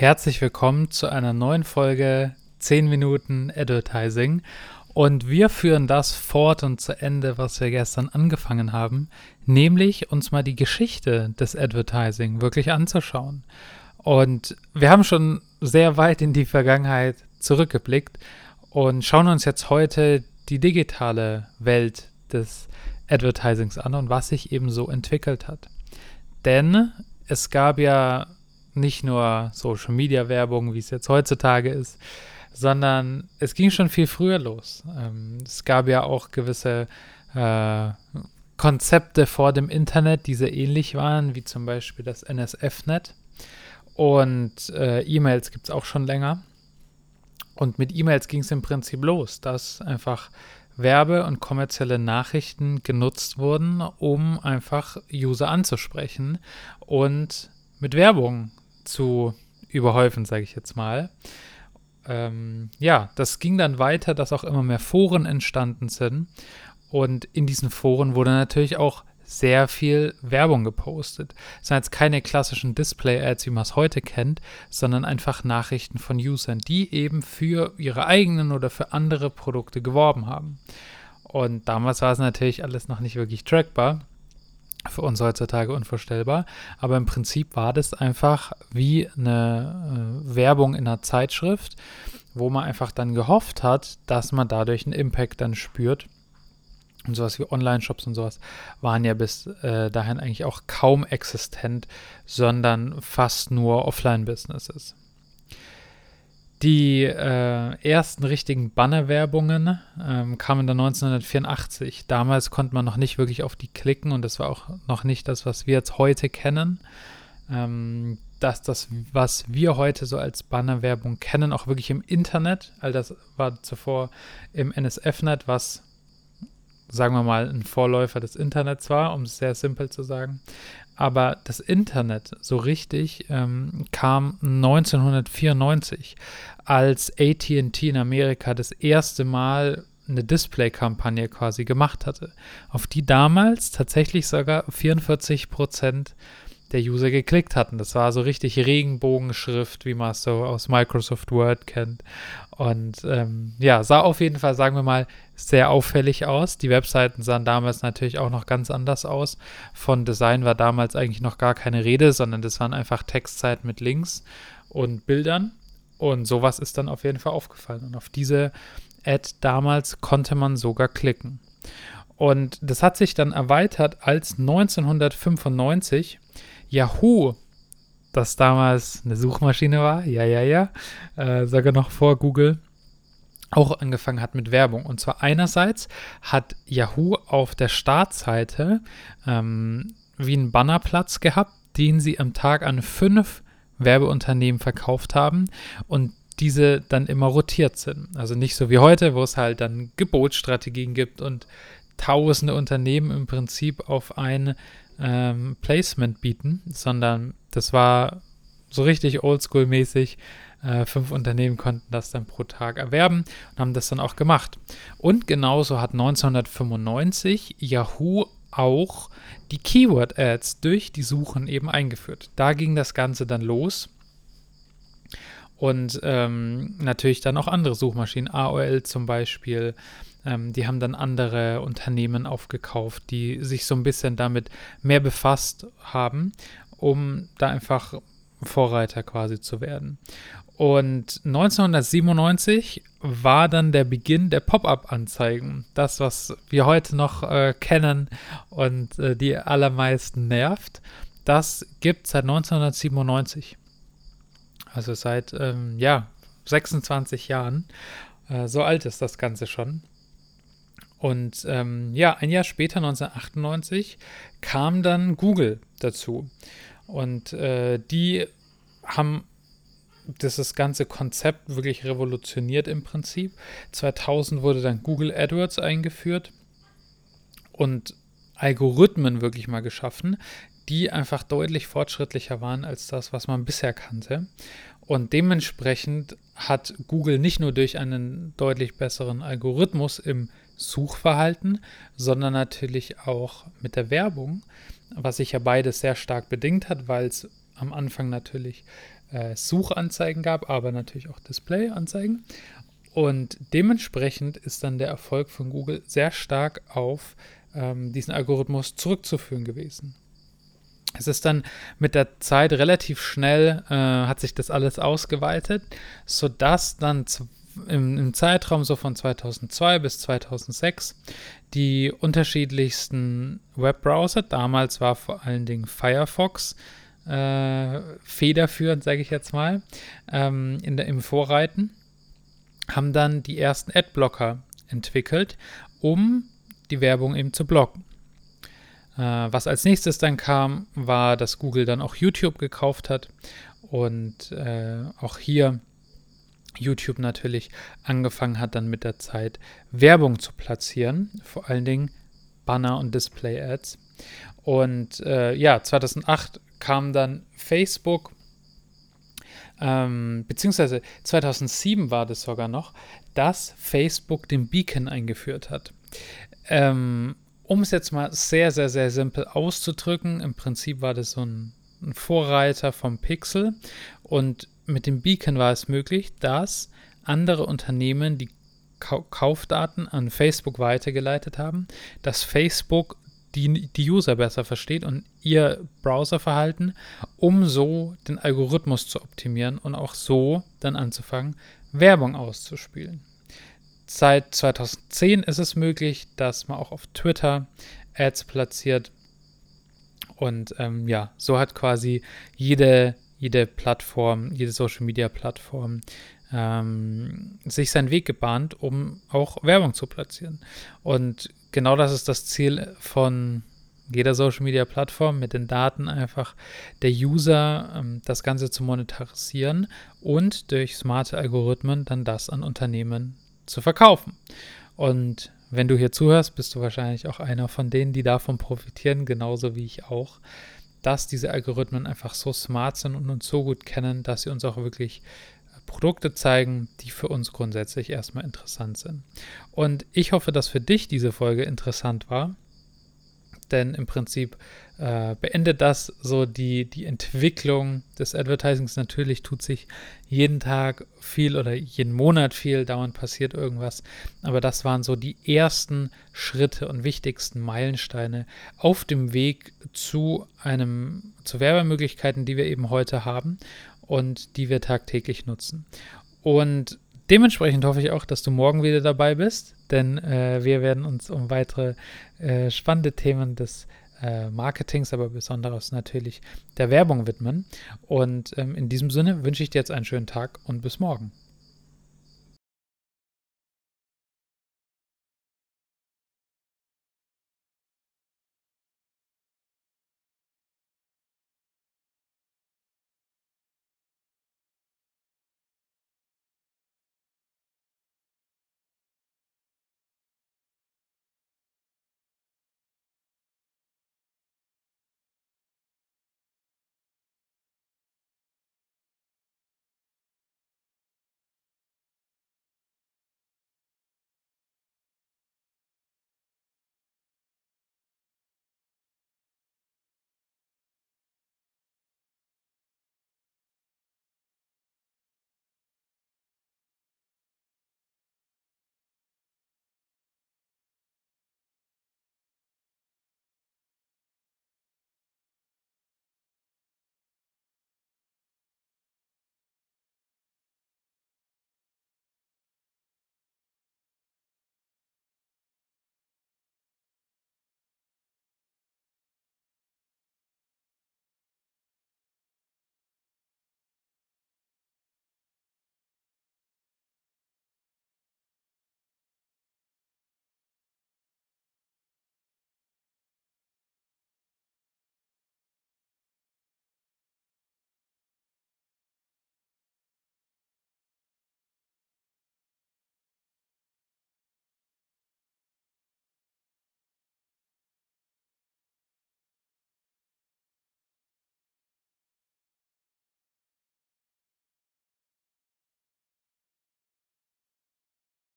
Herzlich willkommen zu einer neuen Folge 10 Minuten Advertising. Und wir führen das fort und zu Ende, was wir gestern angefangen haben, nämlich uns mal die Geschichte des Advertising wirklich anzuschauen. Und wir haben schon sehr weit in die Vergangenheit zurückgeblickt und schauen uns jetzt heute die digitale Welt des Advertisings an und was sich eben so entwickelt hat. Denn es gab ja nicht nur Social Media Werbung, wie es jetzt heutzutage ist, sondern es ging schon viel früher los. Ähm, es gab ja auch gewisse äh, Konzepte vor dem Internet, die sehr ähnlich waren, wie zum Beispiel das NSF-Net. Und äh, E-Mails gibt es auch schon länger. Und mit E-Mails ging es im Prinzip los, dass einfach Werbe- und kommerzielle Nachrichten genutzt wurden, um einfach User anzusprechen und mit Werbung zu überhäufen, sage ich jetzt mal. Ähm, ja, das ging dann weiter, dass auch immer mehr Foren entstanden sind. Und in diesen Foren wurde natürlich auch sehr viel Werbung gepostet. Es sind jetzt keine klassischen Display-Ads, wie man es heute kennt, sondern einfach Nachrichten von Usern, die eben für ihre eigenen oder für andere Produkte geworben haben. Und damals war es natürlich alles noch nicht wirklich trackbar für uns heutzutage unvorstellbar. Aber im Prinzip war das einfach wie eine äh, Werbung in einer Zeitschrift, wo man einfach dann gehofft hat, dass man dadurch einen Impact dann spürt. Und sowas wie Online-Shops und sowas waren ja bis äh, dahin eigentlich auch kaum existent, sondern fast nur Offline-Businesses. Die äh, ersten richtigen Bannerwerbungen ähm, kamen dann 1984. Damals konnte man noch nicht wirklich auf die klicken und das war auch noch nicht das, was wir jetzt heute kennen. Ähm, dass das, was wir heute so als Bannerwerbung kennen, auch wirklich im Internet, all das war zuvor im NSF-Net, was sagen wir mal ein Vorläufer des Internets war, um es sehr simpel zu sagen. Aber das Internet so richtig ähm, kam 1994, als ATT in Amerika das erste Mal eine Display-Kampagne quasi gemacht hatte, auf die damals tatsächlich sogar 44 Prozent der User geklickt hatten. Das war so richtig Regenbogenschrift, wie man es so aus Microsoft Word kennt. Und ähm, ja, sah auf jeden Fall, sagen wir mal, sehr auffällig aus. Die Webseiten sahen damals natürlich auch noch ganz anders aus. Von Design war damals eigentlich noch gar keine Rede, sondern das waren einfach Textseiten mit Links und Bildern. Und sowas ist dann auf jeden Fall aufgefallen. Und auf diese Ad damals konnte man sogar klicken. Und das hat sich dann erweitert, als 1995 Yahoo, das damals eine Suchmaschine war, ja, ja, ja, äh, sogar noch vor Google, auch angefangen hat mit Werbung. Und zwar einerseits hat Yahoo auf der Startseite ähm, wie einen Bannerplatz gehabt, den sie am Tag an fünf Werbeunternehmen verkauft haben und diese dann immer rotiert sind. Also nicht so wie heute, wo es halt dann Gebotsstrategien gibt und tausende Unternehmen im Prinzip auf ein ähm, Placement bieten, sondern das war so richtig oldschool-mäßig. Äh, fünf Unternehmen konnten das dann pro Tag erwerben und haben das dann auch gemacht. Und genauso hat 1995 Yahoo auch die Keyword-Ads durch die Suchen eben eingeführt. Da ging das Ganze dann los. Und ähm, natürlich dann auch andere Suchmaschinen, AOL zum Beispiel, ähm, die haben dann andere Unternehmen aufgekauft, die sich so ein bisschen damit mehr befasst haben, um da einfach Vorreiter quasi zu werden. Und 1997 war dann der Beginn der Pop-up-Anzeigen. Das, was wir heute noch äh, kennen und äh, die allermeisten nervt, das gibt es seit 1997. Also seit, ähm, ja, 26 Jahren. Äh, so alt ist das Ganze schon. Und ähm, ja, ein Jahr später, 1998, kam dann Google dazu. Und äh, die haben das, das ganze Konzept wirklich revolutioniert im Prinzip. 2000 wurde dann Google AdWords eingeführt und Algorithmen wirklich mal geschaffen, die einfach deutlich fortschrittlicher waren als das, was man bisher kannte. Und dementsprechend hat Google nicht nur durch einen deutlich besseren Algorithmus im Suchverhalten, sondern natürlich auch mit der Werbung, was sich ja beides sehr stark bedingt hat, weil es am Anfang natürlich äh, Suchanzeigen gab, aber natürlich auch Displayanzeigen. Und dementsprechend ist dann der Erfolg von Google sehr stark auf ähm, diesen Algorithmus zurückzuführen gewesen. Es ist dann mit der Zeit relativ schnell, äh, hat sich das alles ausgeweitet, sodass dann im, im, Zeitraum so von 2002 bis 2006 die unterschiedlichsten Webbrowser, damals war vor allen Dingen Firefox äh, federführend, sage ich jetzt mal, ähm, in der, im Vorreiten, haben dann die ersten Adblocker entwickelt, um die Werbung eben zu blocken. Äh, was als nächstes dann kam, war, dass Google dann auch YouTube gekauft hat und äh, auch hier YouTube natürlich angefangen hat, dann mit der Zeit Werbung zu platzieren, vor allen Dingen Banner und Display-Ads. Und äh, ja, 2008 kam dann Facebook, ähm, beziehungsweise 2007 war das sogar noch, dass Facebook den Beacon eingeführt hat. Ähm, um es jetzt mal sehr, sehr, sehr simpel auszudrücken, im Prinzip war das so ein, ein Vorreiter vom Pixel und mit dem Beacon war es möglich, dass andere Unternehmen die Kaufdaten an Facebook weitergeleitet haben, dass Facebook die, die User besser versteht und ihr Browserverhalten, um so den Algorithmus zu optimieren und auch so dann anzufangen, Werbung auszuspielen. Seit 2010 ist es möglich, dass man auch auf Twitter Ads platziert. Und ähm, ja, so hat quasi jede jede Plattform, jede Social Media Plattform ähm, sich seinen Weg gebahnt, um auch Werbung zu platzieren. Und genau das ist das Ziel von jeder Social Media Plattform, mit den Daten einfach der User ähm, das Ganze zu monetarisieren und durch smarte Algorithmen dann das an Unternehmen zu verkaufen. Und wenn du hier zuhörst, bist du wahrscheinlich auch einer von denen, die davon profitieren, genauso wie ich auch dass diese Algorithmen einfach so smart sind und uns so gut kennen, dass sie uns auch wirklich äh, Produkte zeigen, die für uns grundsätzlich erstmal interessant sind. Und ich hoffe, dass für dich diese Folge interessant war denn im Prinzip äh, beendet das so die, die Entwicklung des Advertisings. Natürlich tut sich jeden Tag viel oder jeden Monat viel, dauernd passiert irgendwas, aber das waren so die ersten Schritte und wichtigsten Meilensteine auf dem Weg zu einem, zu Werbemöglichkeiten, die wir eben heute haben und die wir tagtäglich nutzen. Und Dementsprechend hoffe ich auch, dass du morgen wieder dabei bist, denn äh, wir werden uns um weitere äh, spannende Themen des äh, Marketings, aber besonders natürlich der Werbung widmen. Und ähm, in diesem Sinne wünsche ich dir jetzt einen schönen Tag und bis morgen.